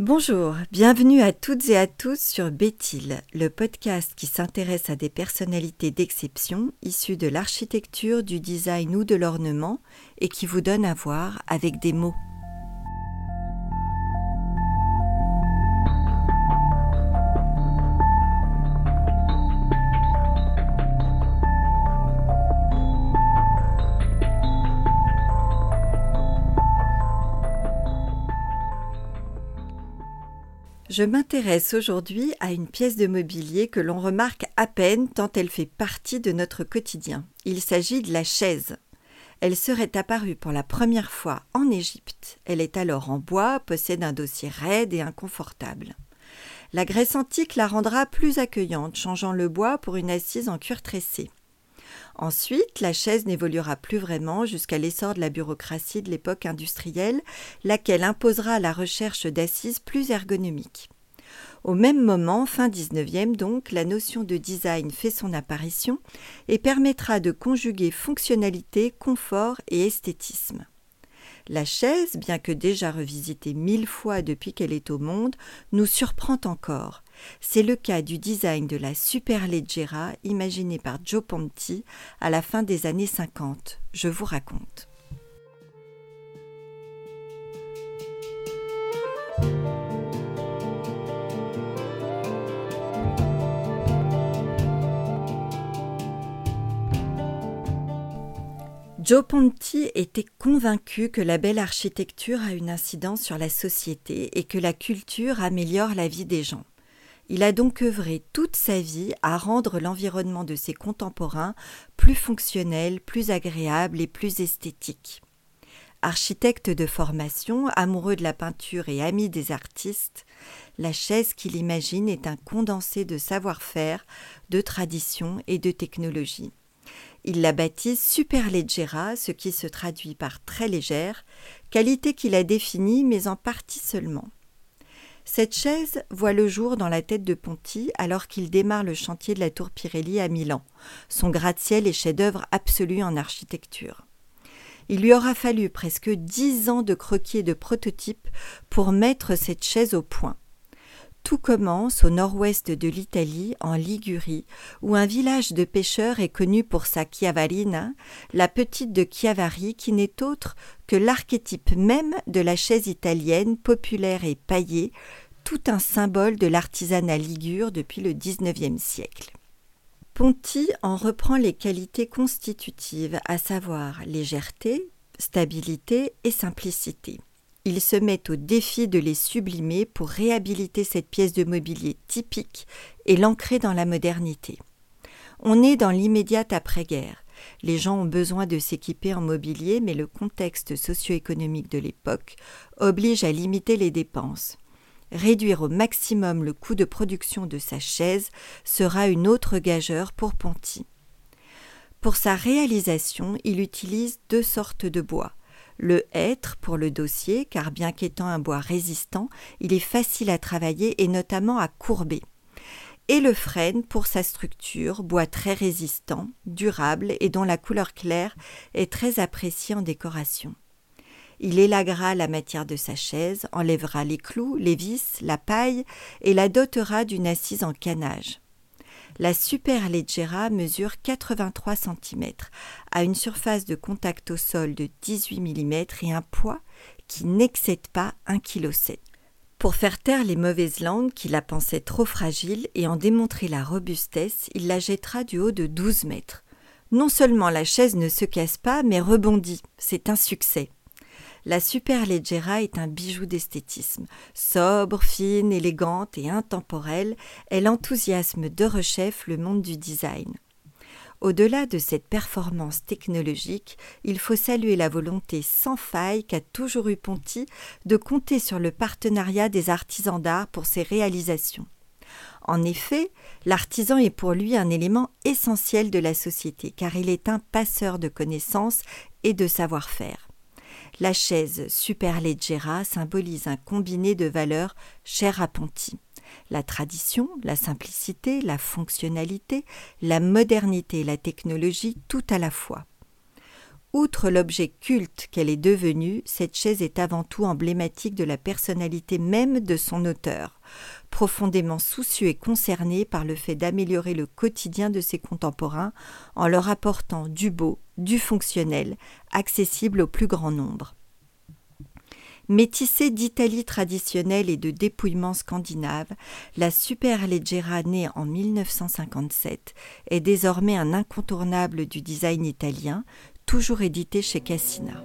Bonjour, bienvenue à toutes et à tous sur Béthil, le podcast qui s'intéresse à des personnalités d'exception issues de l'architecture, du design ou de l'ornement et qui vous donne à voir avec des mots. Je m'intéresse aujourd'hui à une pièce de mobilier que l'on remarque à peine tant elle fait partie de notre quotidien. Il s'agit de la chaise. Elle serait apparue pour la première fois en Égypte. Elle est alors en bois, possède un dossier raide et inconfortable. La Grèce antique la rendra plus accueillante, changeant le bois pour une assise en cuir tressé. Ensuite, la chaise n'évoluera plus vraiment jusqu'à l'essor de la bureaucratie de l'époque industrielle, laquelle imposera la recherche d'assises plus ergonomiques. Au même moment, fin 19e donc, la notion de design fait son apparition et permettra de conjuguer fonctionnalité, confort et esthétisme. La chaise, bien que déjà revisitée mille fois depuis qu'elle est au monde, nous surprend encore. C'est le cas du design de la Superleggera imaginée par Joe Ponti à la fin des années 50. Je vous raconte. Joe Ponti était convaincu que la belle architecture a une incidence sur la société et que la culture améliore la vie des gens. Il a donc œuvré toute sa vie à rendre l'environnement de ses contemporains plus fonctionnel, plus agréable et plus esthétique. Architecte de formation, amoureux de la peinture et ami des artistes, la chaise qu'il imagine est un condensé de savoir-faire, de tradition et de technologie. Il la baptise Superleggera, ce qui se traduit par très légère, qualité qu'il a définie mais en partie seulement. Cette chaise voit le jour dans la tête de Ponty alors qu'il démarre le chantier de la tour Pirelli à Milan, son gratte-ciel et chef-d'œuvre absolu en architecture. Il lui aura fallu presque dix ans de croquis et de prototypes pour mettre cette chaise au point. Tout commence au nord-ouest de l'Italie, en Ligurie, où un village de pêcheurs est connu pour sa Chiavarina, la petite de Chiavari qui n'est autre que l'archétype même de la chaise italienne populaire et paillée, tout un symbole de l'artisanat ligure depuis le XIXe siècle. Ponti en reprend les qualités constitutives, à savoir légèreté, stabilité et simplicité il se met au défi de les sublimer pour réhabiliter cette pièce de mobilier typique et l'ancrer dans la modernité. On est dans l'immédiate après-guerre. Les gens ont besoin de s'équiper en mobilier, mais le contexte socio-économique de l'époque oblige à limiter les dépenses. Réduire au maximum le coût de production de sa chaise sera une autre gageure pour Ponty. Pour sa réalisation, il utilise deux sortes de bois le hêtre pour le dossier, car bien qu'étant un bois résistant, il est facile à travailler et notamment à courber. Et le frêne pour sa structure, bois très résistant, durable et dont la couleur claire est très appréciée en décoration. Il élaguera la matière de sa chaise, enlèvera les clous, les vis, la paille et la dotera d'une assise en canage. La Superleggera mesure 83 cm, a une surface de contact au sol de 18 mm et un poids qui n'excède pas 1,7 kg. Pour faire taire les mauvaises langues qui la pensaient trop fragile et en démontrer la robustesse, il la jettera du haut de 12 mètres. Non seulement la chaise ne se casse pas, mais rebondit. C'est un succès. La Superleggera est un bijou d'esthétisme. Sobre, fine, élégante et intemporelle, elle enthousiasme de rechef le monde du design. Au-delà de cette performance technologique, il faut saluer la volonté sans faille qu'a toujours eu Ponty de compter sur le partenariat des artisans d'art pour ses réalisations. En effet, l'artisan est pour lui un élément essentiel de la société, car il est un passeur de connaissances et de savoir-faire. La chaise Superleggera symbolise un combiné de valeurs chères à Ponty. La tradition, la simplicité, la fonctionnalité, la modernité et la technologie tout à la fois. Outre l'objet culte qu'elle est devenue, cette chaise est avant tout emblématique de la personnalité même de son auteur, profondément soucieux et concerné par le fait d'améliorer le quotidien de ses contemporains en leur apportant du beau, du fonctionnel, accessible au plus grand nombre. Métissée d'Italie traditionnelle et de dépouillement scandinave, la Superleggera née en 1957 est désormais un incontournable du design italien, toujours édité chez Cassina.